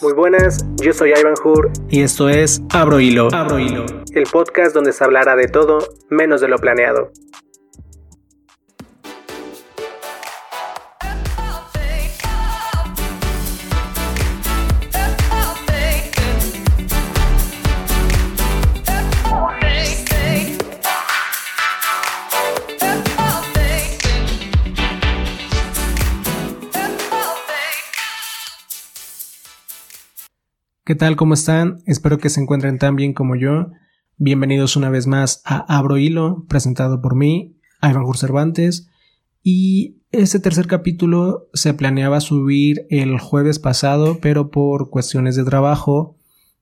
Muy buenas, yo soy Ivan Hur y esto es Abro Hilo. Abro Hilo, el podcast donde se hablará de todo menos de lo planeado. ¿Qué tal? ¿Cómo están? Espero que se encuentren tan bien como yo. Bienvenidos una vez más a Abro Hilo, presentado por mí, Ivan Cervantes. Y este tercer capítulo se planeaba subir el jueves pasado, pero por cuestiones de trabajo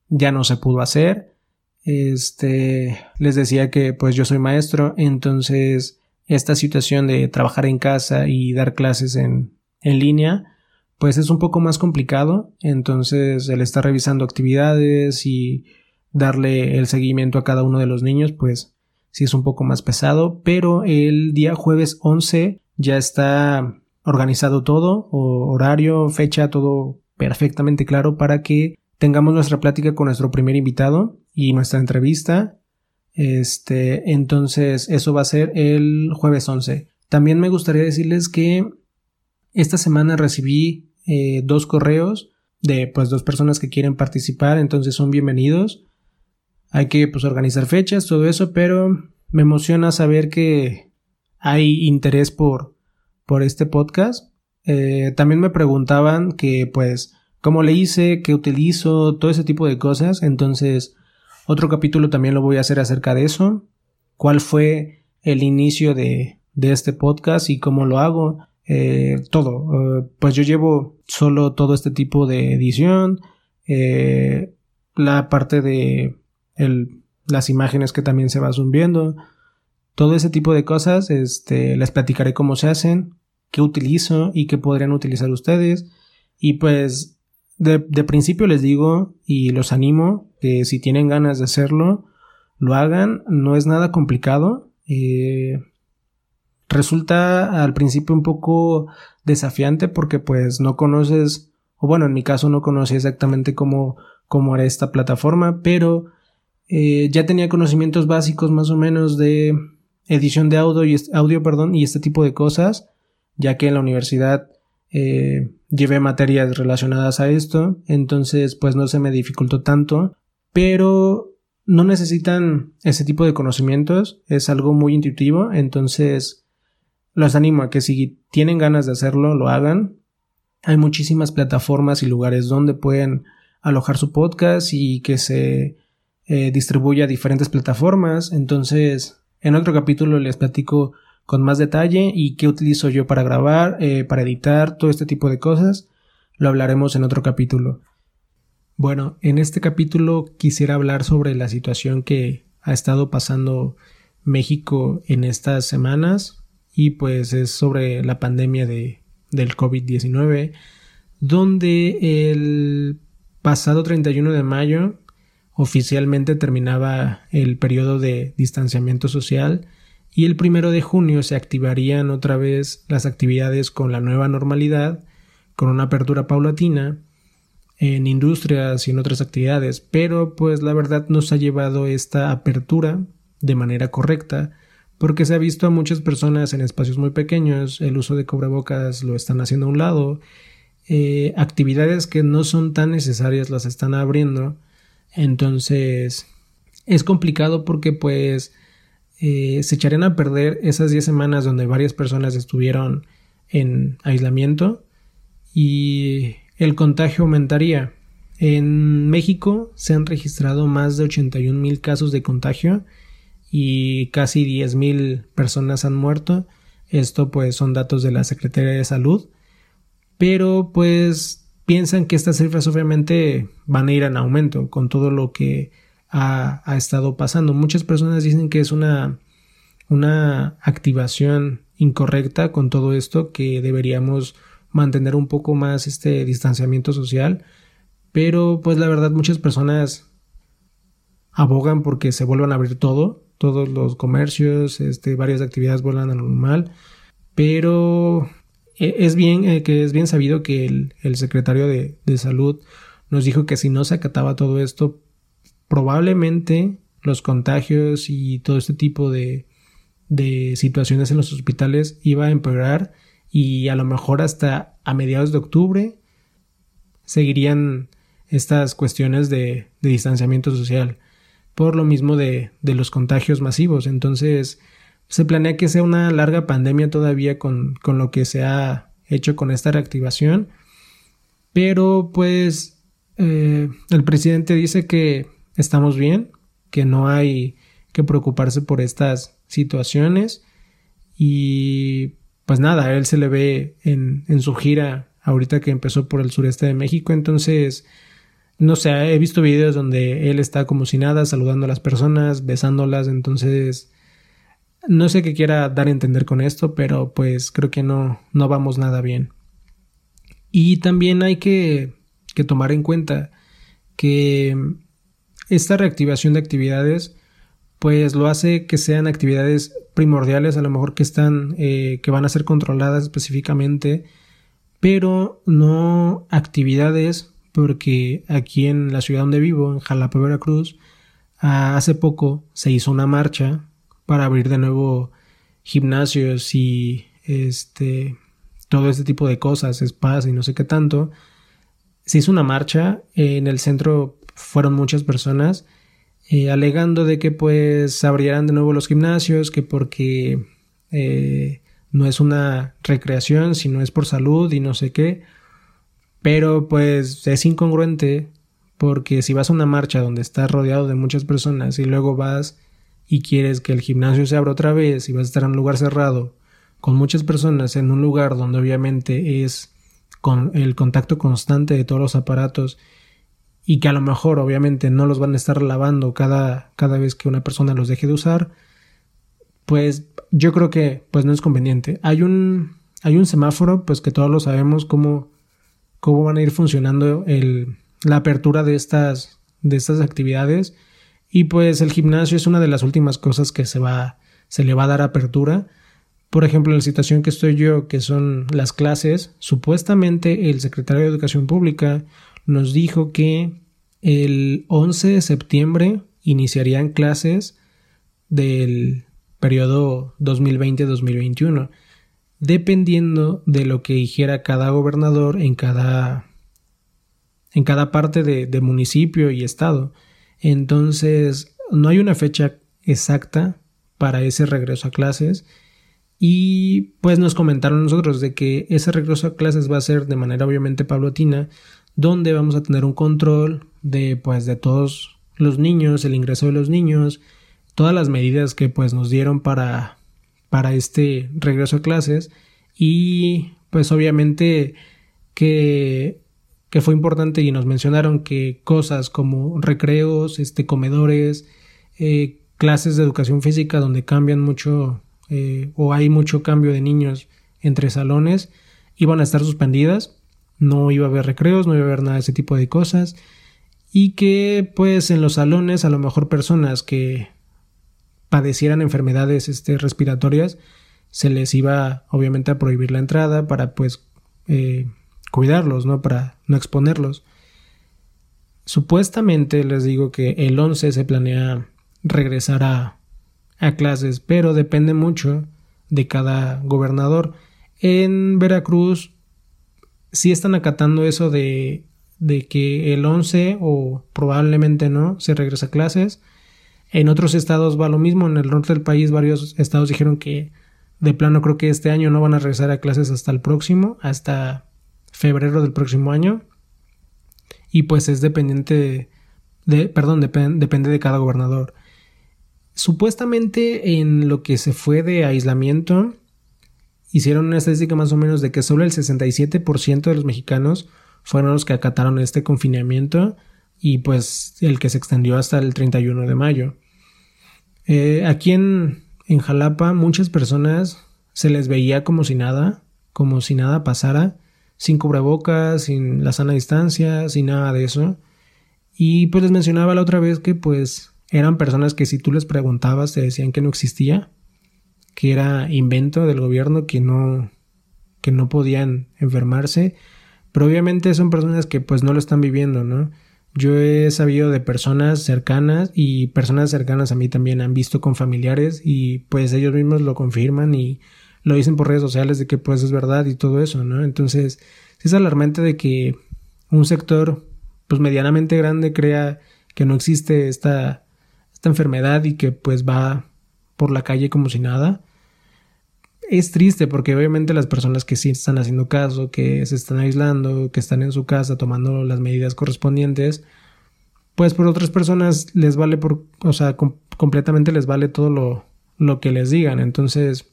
ya no se pudo hacer. Este, les decía que pues yo soy maestro, entonces esta situación de trabajar en casa y dar clases en, en línea pues es un poco más complicado. Entonces, el estar revisando actividades y darle el seguimiento a cada uno de los niños, pues sí es un poco más pesado. Pero el día jueves 11 ya está organizado todo, horario, fecha, todo perfectamente claro para que tengamos nuestra plática con nuestro primer invitado y nuestra entrevista. Este, entonces eso va a ser el jueves 11. También me gustaría decirles que esta semana recibí eh, dos correos de pues dos personas que quieren participar, entonces son bienvenidos. Hay que pues organizar fechas, todo eso, pero me emociona saber que hay interés por, por este podcast. Eh, también me preguntaban que pues cómo le hice, qué utilizo, todo ese tipo de cosas. Entonces, otro capítulo también lo voy a hacer acerca de eso. ¿Cuál fue el inicio de, de este podcast y cómo lo hago? Eh, todo. Eh, pues yo llevo solo todo este tipo de edición, eh, la parte de el, las imágenes que también se va viendo, todo ese tipo de cosas, este, les platicaré cómo se hacen, qué utilizo y qué podrían utilizar ustedes. Y pues de, de principio les digo y los animo que si tienen ganas de hacerlo, lo hagan, no es nada complicado. Eh, resulta al principio un poco desafiante porque pues no conoces, o bueno, en mi caso no conocía exactamente cómo, cómo era esta plataforma, pero eh, ya tenía conocimientos básicos más o menos de edición de audio y, audio, perdón, y este tipo de cosas, ya que en la universidad eh, llevé materias relacionadas a esto, entonces pues no se me dificultó tanto, pero no necesitan ese tipo de conocimientos, es algo muy intuitivo, entonces los animo a que si tienen ganas de hacerlo, lo hagan. Hay muchísimas plataformas y lugares donde pueden alojar su podcast y que se eh, distribuya a diferentes plataformas. Entonces, en otro capítulo les platico con más detalle y qué utilizo yo para grabar, eh, para editar, todo este tipo de cosas. Lo hablaremos en otro capítulo. Bueno, en este capítulo quisiera hablar sobre la situación que ha estado pasando México en estas semanas, y pues es sobre la pandemia de, del COVID-19, donde el pasado 31 de mayo oficialmente terminaba el periodo de distanciamiento social y el primero de junio se activarían otra vez las actividades con la nueva normalidad, con una apertura paulatina en industrias y en otras actividades, pero pues la verdad nos ha llevado esta apertura de manera correcta porque se ha visto a muchas personas en espacios muy pequeños, el uso de cubrebocas lo están haciendo a un lado, eh, actividades que no son tan necesarias las están abriendo, entonces es complicado porque pues eh, se echarían a perder esas 10 semanas donde varias personas estuvieron en aislamiento y el contagio aumentaría. En México se han registrado más de 81 mil casos de contagio y casi 10.000 personas han muerto. Esto pues son datos de la Secretaría de Salud. Pero pues piensan que estas cifras obviamente van a ir en aumento con todo lo que ha, estado pasando. Muchas personas dicen que es una, una activación incorrecta con todo esto, que deberíamos mantener un poco más este distanciamiento social. Pero pues la verdad muchas personas abogan porque se vuelvan a abrir todo todos los comercios, este, varias actividades vuelvan a normal, pero e, es bien, eh, que es bien sabido que el, secretario de, salud nos dijo que si no se acataba todo esto, probablemente los contagios y todo este tipo de, situaciones en los hospitales iba a empeorar y a lo mejor hasta a mediados de octubre seguirían estas cuestiones de distanciamiento social por lo mismo de, los contagios masivos. Entonces, se planea que sea una larga pandemia todavía con, con lo que se ha hecho con esta reactivación. Pero pues eh, el presidente dice que estamos bien, que no hay que preocuparse por estas situaciones y pues nada, él se le ve en, en su gira ahorita que empezó por el sureste de México, entonces no sé, he visto videos donde él está como si nada, saludando a las personas, besándolas, entonces no sé qué quiera dar a entender con esto, pero pues creo que no, no vamos nada bien. Y también hay que, que tomar en cuenta que esta reactivación de actividades pues lo hace que sean actividades primordiales, a lo mejor que están, eh, que van a ser controladas específicamente, pero no actividades, porque aquí en la ciudad donde vivo, en Jalapa, Veracruz, hace poco se hizo una marcha para abrir de nuevo gimnasios y este todo este tipo de cosas, spas y no sé qué tanto. Se hizo una marcha, en el centro fueron muchas personas eh, alegando de que pues abrieran de nuevo los gimnasios, que porque eh, no es una recreación, sino es por salud y no sé qué. Pero pues es incongruente porque si vas a una marcha donde estás rodeado de muchas personas y luego vas y quieres que el gimnasio se abra otra vez y vas a estar en un lugar cerrado con muchas personas en un lugar donde obviamente es con el contacto constante de todos los aparatos y que a lo mejor obviamente no los van a estar lavando cada, cada vez que una persona los deje de usar, pues yo creo que pues no es conveniente. Hay un, hay un semáforo, pues que todos lo sabemos cómo, cómo van a ir funcionando la apertura de estas, de estas actividades y pues el gimnasio es una de las últimas cosas que se va, se le va a dar apertura. Por ejemplo, en la situación que estoy yo, que son las clases, supuestamente el secretario de Educación Pública nos dijo que el 11 de septiembre iniciarían clases del periodo 2020-2021, dependiendo de lo que dijera cada gobernador en cada, en cada parte de, municipio y estado. Entonces, no hay una fecha exacta para ese regreso a clases. Y pues nos comentaron nosotros de que ese regreso a clases va a ser de manera obviamente paulatina, donde vamos a tener un control de pues de todos los niños, el ingreso de los niños, todas las medidas que pues nos dieron para para este regreso a clases y pues obviamente que que fue importante y nos mencionaron que cosas como recreos, este, comedores, eh, clases de educación física donde cambian mucho eh, o hay mucho cambio de niños entre salones iban a estar suspendidas, no iba a haber recreos, no iba a haber nada de ese tipo de cosas y que pues en los salones a lo mejor personas que padecieran enfermedades este, respiratorias se les iba obviamente a prohibir la entrada para pues eh, cuidarlos, ¿no? Para no exponerlos. Supuestamente les digo que el 11 se planea regresar a, a clases, pero depende mucho de cada gobernador. En Veracruz sí están acatando eso de, de que el 11 o probablemente no se regresa a clases. En otros estados va lo mismo. En el norte del país varios estados dijeron que de plano creo que este año no van a regresar a clases hasta el próximo, hasta febrero del próximo año. Y pues es dependiente de, perdón, depende de cada gobernador. Supuestamente en lo que se fue de aislamiento, hicieron una estadística más o menos de que solo el 67% de los mexicanos fueron los que acataron este confinamiento y pues el que se extendió hasta el 31 de mayo. Eh, aquí en, en Jalapa muchas personas se les veía como si nada, como si nada pasara sin cubrebocas, sin la sana distancia, sin nada de eso. Y pues les mencionaba la otra vez que pues eran personas que si tú les preguntabas te decían que no existía, que era invento del gobierno, que no que no podían enfermarse, pero obviamente son personas que pues no lo están viviendo, ¿no? Yo he sabido de personas cercanas y personas cercanas a mí también han visto con familiares y pues ellos mismos lo confirman y lo dicen por redes sociales de que pues es verdad y todo eso, ¿no? Entonces, es alarmante de que un sector pues medianamente grande crea que no existe esta, esta enfermedad y que pues va por la calle como si nada. Es triste porque obviamente las personas que sí están haciendo caso, que se están aislando, que están en su casa tomando las medidas correspondientes, pues por otras personas les vale por, o sea, completamente les vale todo lo, lo que les digan. Entonces,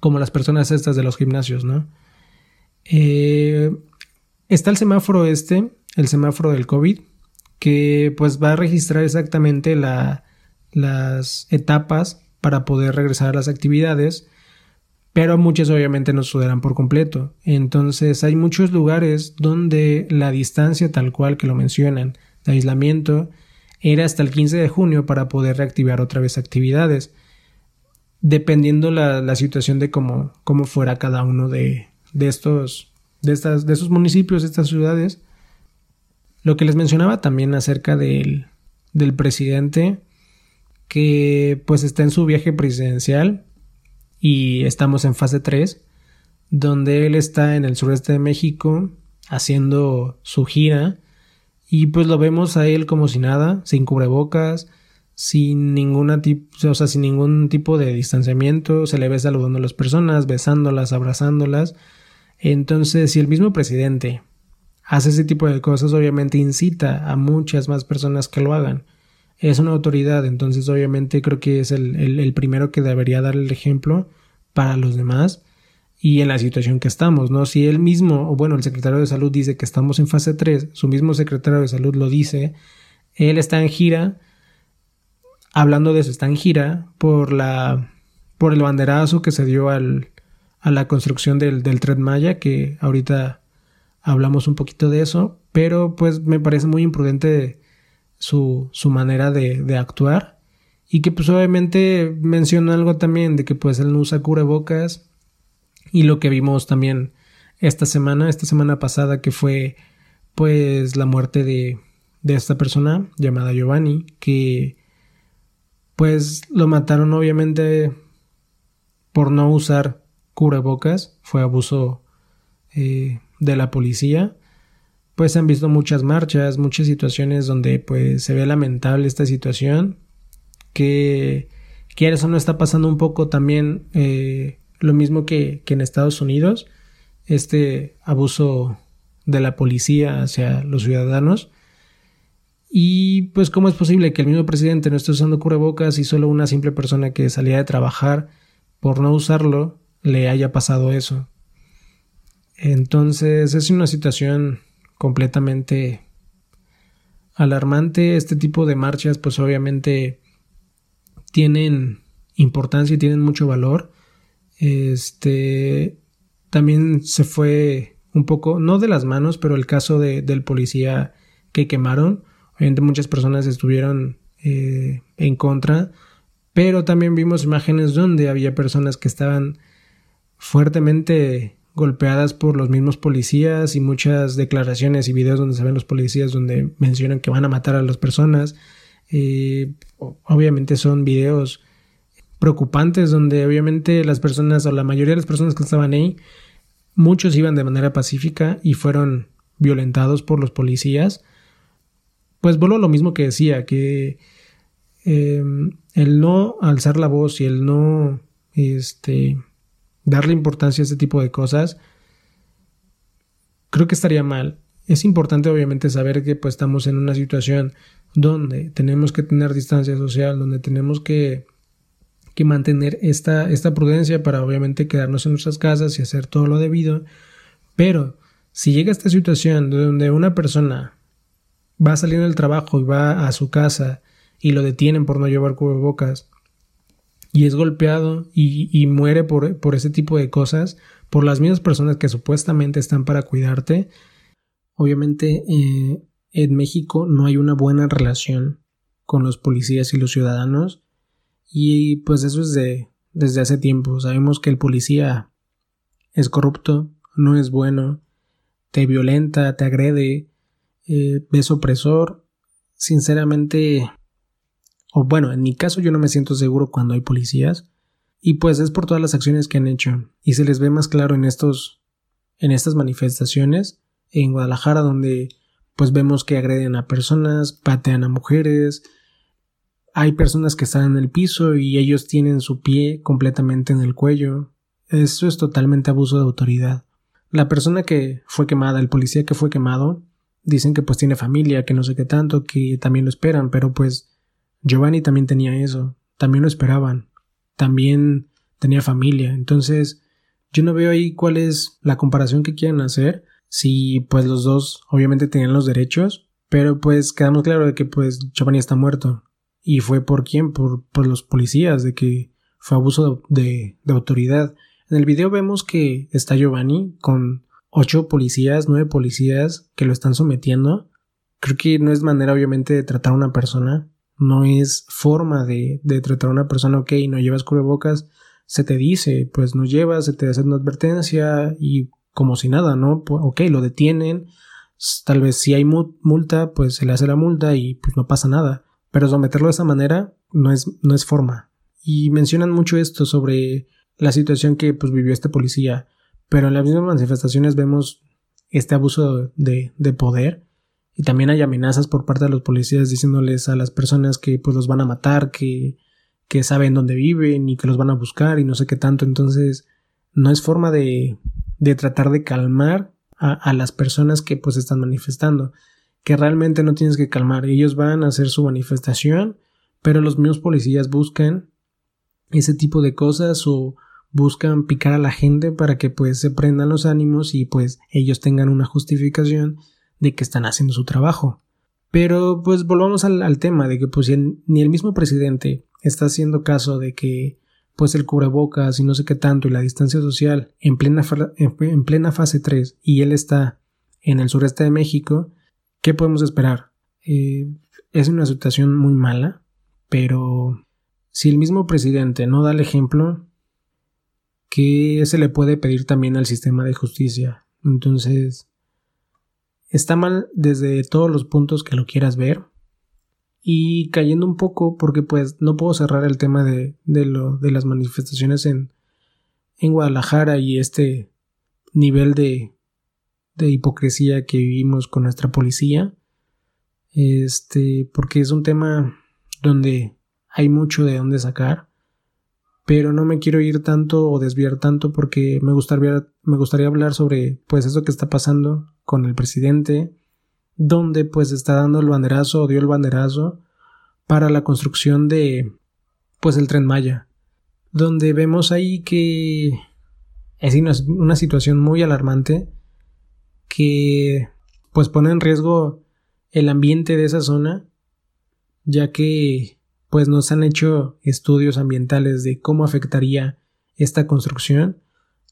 como las personas estas de los gimnasios, ¿no? Eh, está el semáforo este, el semáforo del COVID, que pues va a registrar exactamente las etapas para poder regresar a las actividades, pero muchas obviamente no sucederán por completo. Entonces hay muchos lugares donde la distancia tal cual que lo mencionan, de aislamiento, era hasta el 15 de junio para poder reactivar otra vez actividades dependiendo la, la situación de cómo, cómo fuera cada uno de, de estos, de estas, de esos municipios, de estas ciudades. Lo que les mencionaba también acerca del, del presidente que pues está en su viaje presidencial y estamos en fase 3 donde él está en el sureste de México haciendo su gira y pues lo vemos a él como si nada, sin cubrebocas, sin ninguna o sea, sin ningún tipo de distanciamiento, se le ve saludando a las personas, besándolas, abrazándolas. Entonces, si el mismo presidente hace ese tipo de cosas, obviamente incita a muchas más personas que lo hagan. Es una autoridad, entonces obviamente creo que es el, el primero que debería dar el ejemplo para los demás y en la situación que estamos, ¿no? Si él mismo, o bueno, el secretario de salud dice que estamos en fase 3, su mismo secretario de salud lo dice, él está en gira, hablando de eso, está en gira por la por el banderazo que se dio al, a la construcción del, del Tren Maya, que ahorita hablamos un poquito de eso, pero pues me parece muy imprudente su, su manera de, de actuar. Y que pues obviamente menciona algo también de que pues él no usa cubrebocas. Y lo que vimos también esta semana, esta semana pasada que fue pues la muerte de, de esta persona llamada Giovanni que pues lo mataron obviamente por no usar cubrebocas, fue abuso eh, de la policía. Pues se han visto muchas marchas, muchas situaciones donde pues se ve lamentable esta situación, que quieres o no está pasando un poco también eh, lo mismo que, que en Estados Unidos, este abuso de la policía hacia los ciudadanos y pues cómo es posible que el mismo presidente no esté usando cubrebocas y solo una simple persona que salía de trabajar por no usarlo le haya pasado eso. Entonces es una situación completamente alarmante. Este tipo de marchas pues obviamente tienen importancia y tienen mucho valor. Este también se fue un poco, no de las manos, pero el caso de, del policía que quemaron Obviamente muchas personas estuvieron eh, en contra, pero también vimos imágenes donde había personas que estaban fuertemente golpeadas por los mismos policías y muchas declaraciones y videos donde se ven los policías donde mencionan que van a matar a las personas. Eh, obviamente son videos preocupantes donde obviamente las personas o la mayoría de las personas que estaban ahí, muchos iban de manera pacífica y fueron violentados por los policías pues vuelvo lo mismo que decía, que em, el no alzar la voz y el no este, darle importancia a este tipo de cosas, creo que estaría mal. Es importante obviamente saber que pues estamos en una situación donde tenemos que tener distancia social, donde tenemos que, que mantener esta, esta prudencia para obviamente quedarnos en nuestras casas y hacer todo lo debido. Pero si llega esta situación donde una persona va saliendo del trabajo y va a su casa y lo detienen por no llevar cubrebocas y es golpeado y, muere por, ese tipo de cosas, por las mismas personas que supuestamente están para cuidarte, obviamente eh, en México no hay una buena relación con los policías y los ciudadanos y pues eso es de, desde hace tiempo. Sabemos que el policía es corrupto, no es bueno, te violenta, te agrede, eh, ves opresor, sinceramente, o bueno, en mi caso yo no me siento seguro cuando hay policías, y pues es por todas las acciones que han hecho, y se les ve más claro en estos, en estas manifestaciones, en Guadalajara, donde pues vemos que agreden a personas, patean a mujeres, hay personas que están en el piso y ellos tienen su pie completamente en el cuello. Eso es totalmente abuso de autoridad. La persona que fue quemada, el policía que fue quemado, dicen que pues tiene familia, que no sé qué tanto, que también lo esperan, pero pues Giovanni también tenía eso, también lo esperaban, también tenía familia, entonces yo no veo ahí cuál es la comparación que quieren hacer, si pues los dos obviamente tenían los derechos, pero pues quedamos claro de que pues Giovanni está muerto, y fue por quién, por, por los policías, de que fue abuso de, de, autoridad. En el video vemos que está Giovanni con ocho policías, nueve policías que lo están sometiendo. Creo que no es manera obviamente de tratar a una persona, no es forma de, de tratar a una persona, ok, no llevas cubrebocas, se te dice, pues no llevas, se te hace una advertencia y como si nada, ¿no? Ok, lo detienen, tal vez si hay multa, pues se le hace la multa y pues no pasa nada pero someterlo de esa manera no es, no es forma. Y mencionan mucho esto sobre la situación que pues, vivió este policía, pero en las mismas manifestaciones vemos este abuso de, de poder y también hay amenazas por parte de los policías diciéndoles a las personas que pues los van a matar, que, que saben dónde viven y que los van a buscar y no sé qué tanto. Entonces, no es forma de, de tratar de calmar a, a, las personas que pues están manifestando que realmente no tienes que calmar. Ellos van a hacer su manifestación, pero los mismos policías buscan ese tipo de cosas o buscan picar a la gente para que pues se prendan los ánimos y pues ellos tengan una justificación de que están haciendo su trabajo. Pero pues volvamos al, tema de que pues ni el mismo presidente está haciendo caso de que pues el cubrebocas y no sé qué tanto y la distancia social en plena, en plena fase 3 y él está en el sureste de México, ¿Qué podemos esperar? Eh, es una situación muy mala, pero si el mismo presidente no da el ejemplo, ¿qué se le puede pedir también al sistema de justicia? Entonces, está mal desde todos los puntos que lo quieras ver. Y cayendo un poco, porque pues no puedo cerrar el tema de, de, lo, de las manifestaciones en, en Guadalajara y este nivel de, de hipocresía que vivimos con nuestra policía. Este, porque es un tema donde hay mucho de dónde sacar, pero no me quiero ir tanto o desviar tanto porque me gustaría, me gustaría hablar sobre pues eso que está pasando con el presidente, donde pues está dando el banderazo o dio el banderazo para la construcción de pues el tren Maya, donde vemos ahí que es una, situación muy alarmante que pues pone en riesgo el ambiente de esa zona, ya que pues nos han hecho estudios ambientales de cómo afectaría esta construcción,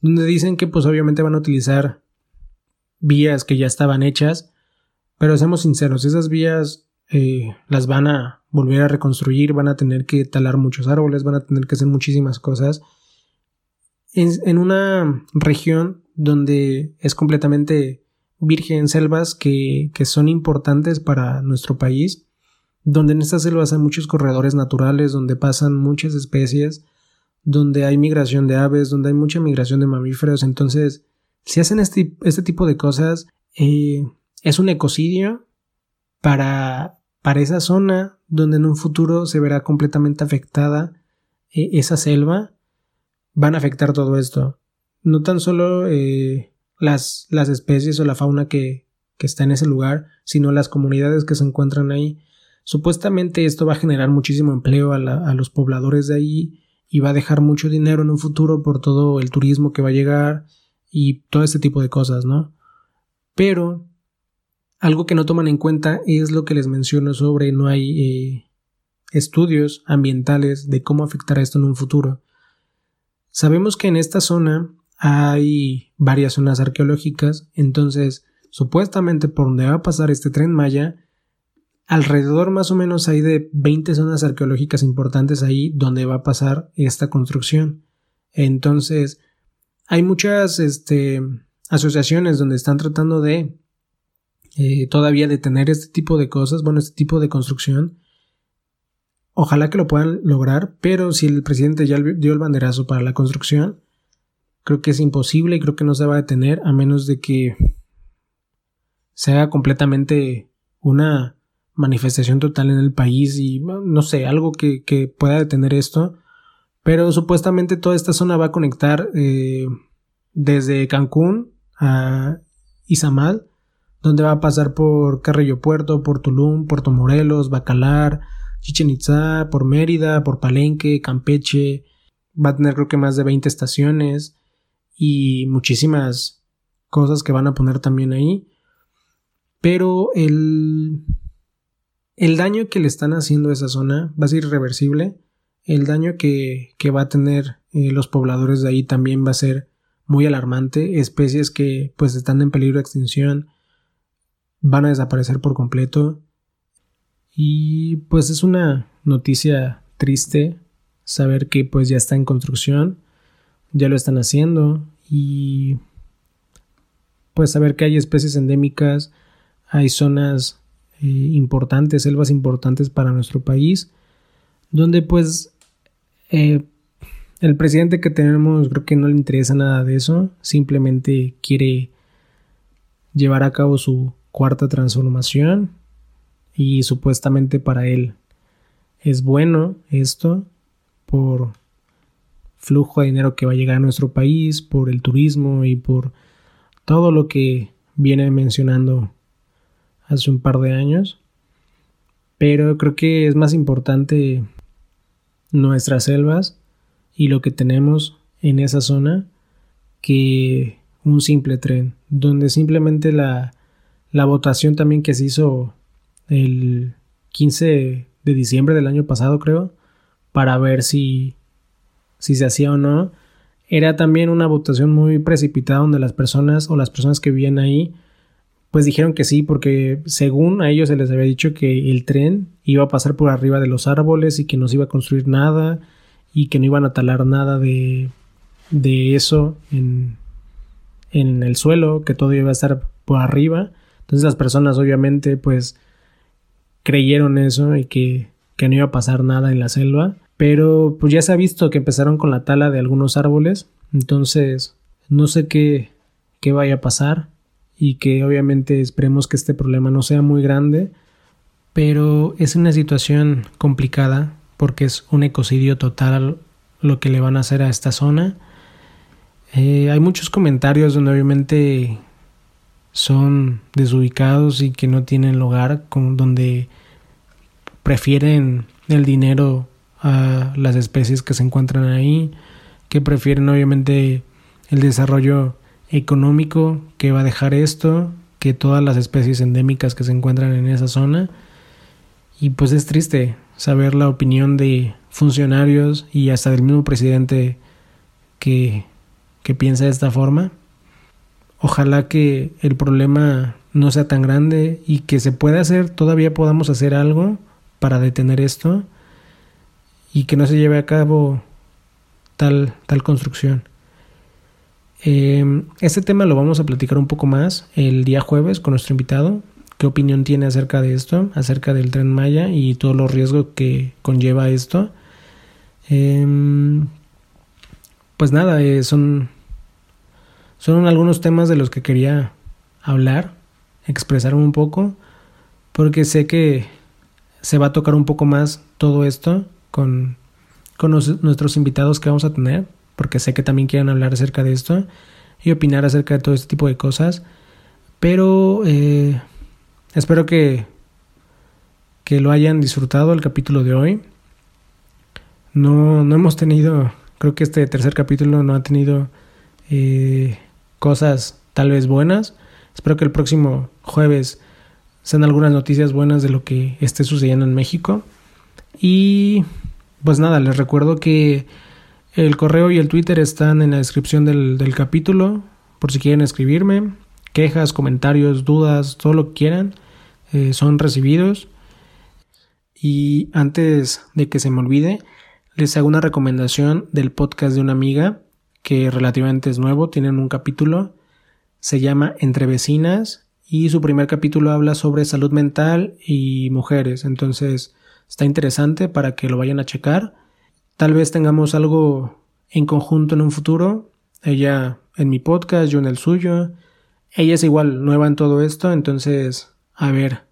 donde dicen que pues obviamente van a utilizar vías que ya estaban hechas, pero seamos sinceros, esas vías eh, las van a volver a reconstruir, van a tener que talar muchos árboles, van a tener que hacer muchísimas cosas. En una región donde es completamente virgen selvas que, que son importantes para nuestro país, donde en estas selvas hay muchos corredores naturales, donde pasan muchas especies, donde hay migración de aves, donde hay mucha migración de mamíferos. Entonces, si hacen este, este tipo de cosas, eh, es un ecocidio para, esa zona donde en un futuro se verá completamente afectada eh, esa selva. Van a afectar todo esto. No tan solo eh, las, las especies o la fauna que, que está en ese lugar, sino las comunidades que se encuentran ahí. Supuestamente esto va a generar muchísimo empleo a, los pobladores de ahí y va a dejar mucho dinero en un futuro por todo el turismo que va a llegar y todo este tipo de cosas, ¿no? Pero algo que no toman en cuenta es lo que les menciono sobre no hay eh, estudios ambientales de cómo afectará esto en un futuro. Sabemos que en esta zona hay varias zonas arqueológicas, entonces supuestamente por donde va a pasar este tren Maya, alrededor más o menos hay de 20 zonas arqueológicas importantes ahí donde va a pasar esta construcción. Entonces, hay muchas este, asociaciones donde están tratando de eh, todavía detener este tipo de cosas, bueno, este tipo de construcción. Ojalá que lo puedan lograr, pero si el presidente ya dio el banderazo para la construcción, creo que es imposible y creo que no se va a detener a menos de que se haga completamente una manifestación total en el país y no sé, algo que, pueda detener esto. Pero supuestamente toda esta zona va a conectar eh, desde Cancún a Izamal, donde va a pasar por Carrillo Puerto, por Tulum, Puerto Morelos, Bacalar, Chichen Itza, por Mérida, por Palenque, Campeche. Va a tener creo que más de 20 estaciones y muchísimas cosas que van a poner también ahí. Pero el, el daño que le están haciendo a esa zona va a ser irreversible. El daño que, que va a tener eh, los pobladores de ahí también va a ser muy alarmante. Especies que pues están en peligro de extinción van a desaparecer por completo. Y pues es una noticia triste saber que pues ya está en construcción, ya lo están haciendo y pues saber que hay especies endémicas, hay zonas eh, importantes, selvas importantes para nuestro país, donde pues eh, el presidente que tenemos creo que no le interesa nada de eso, simplemente quiere llevar a cabo su cuarta transformación y supuestamente para él es bueno esto por flujo de dinero que va a llegar a nuestro país, por el turismo y por todo lo que viene mencionando hace un par de años. Pero creo que es más importante nuestras selvas y lo que tenemos en esa zona que un simple tren, donde simplemente la, la votación también que se hizo el 15 de diciembre del año pasado creo, para ver si, si se hacía o no, era también una votación muy precipitada donde las personas o las personas que vivían ahí pues dijeron que sí, porque según a ellos se les había dicho que el tren iba a pasar por arriba de los árboles y que no se iba a construir nada y que no iban a talar nada de, de eso en, en el suelo, que todo iba a estar por arriba. Entonces las personas obviamente pues creyeron eso y que, que no iba a pasar nada en la selva. Pero pues ya se ha visto que empezaron con la tala de algunos árboles. Entonces no sé qué, qué vaya a pasar y que obviamente esperemos que este problema no sea muy grande, pero es una situación complicada porque es un ecocidio total lo que le van a hacer a esta zona. Eh, hay muchos comentarios donde obviamente son desubicados y que no tienen lugar, con, donde prefieren el dinero a las especies que se encuentran ahí, que prefieren obviamente el desarrollo económico que va a dejar esto, que todas las especies endémicas que se encuentran en esa zona. Y pues es triste saber la opinión de funcionarios y hasta del mismo presidente que, que piensa de esta forma. Ojalá que el problema no sea tan grande y que se pueda hacer, todavía podamos hacer algo para detener esto y que no se lleve a cabo tal, tal construcción. Eh, este tema lo vamos a platicar un poco más el día jueves con nuestro invitado. ¿Qué opinión tiene acerca de esto? Acerca del tren Maya y todos los riesgos que conlleva esto. Em, pues nada, eh, son, son algunos temas de los que quería hablar, expresarme un poco, porque sé que se va a tocar un poco más todo esto con, con nuestros invitados que vamos a tener porque sé que también quieren hablar acerca de esto y opinar acerca de todo este tipo de cosas. Pero eh, espero que, que lo hayan disfrutado el capítulo de hoy. No, no hemos tenido, creo que este tercer capítulo no ha tenido eh, cosas tal vez buenas. Espero que el próximo jueves sean algunas noticias buenas de lo que esté sucediendo en México. Y pues nada, les recuerdo que el correo y el Twitter están en la descripción del, capítulo, por si quieren escribirme. Quejas, comentarios, dudas, todo lo que quieran, eh, son recibidos. Y antes de que se me olvide, les hago una recomendación del podcast de una amiga que relativamente es nuevo, tienen un capítulo. Se llama Entre Vecinas y su primer capítulo habla sobre salud mental y mujeres. Entonces está interesante para que lo vayan a checar. Tal vez tengamos algo en conjunto en un futuro. Ella en mi podcast, yo en el suyo. Ella es igual nueva en todo esto, entonces a ver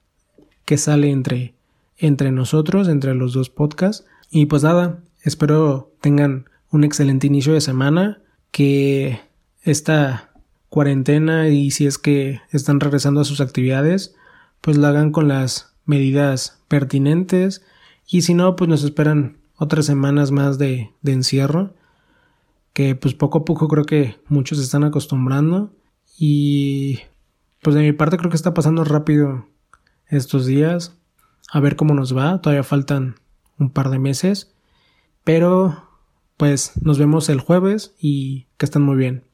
qué sale entre, entre nosotros, entre los dos podcasts. Y pues nada, espero tengan un excelente inicio de semana, que esta cuarentena y si es que están regresando a sus actividades, pues la hagan con las medidas pertinentes y si no, pues nos esperan otras semanas más de, encierro que pues poco a poco creo que muchos se están acostumbrando. Y pues de mi parte creo que está pasando rápido estos días. A ver cómo nos va. Todavía faltan un par de meses. Pero pues nos vemos el jueves y que estén muy bien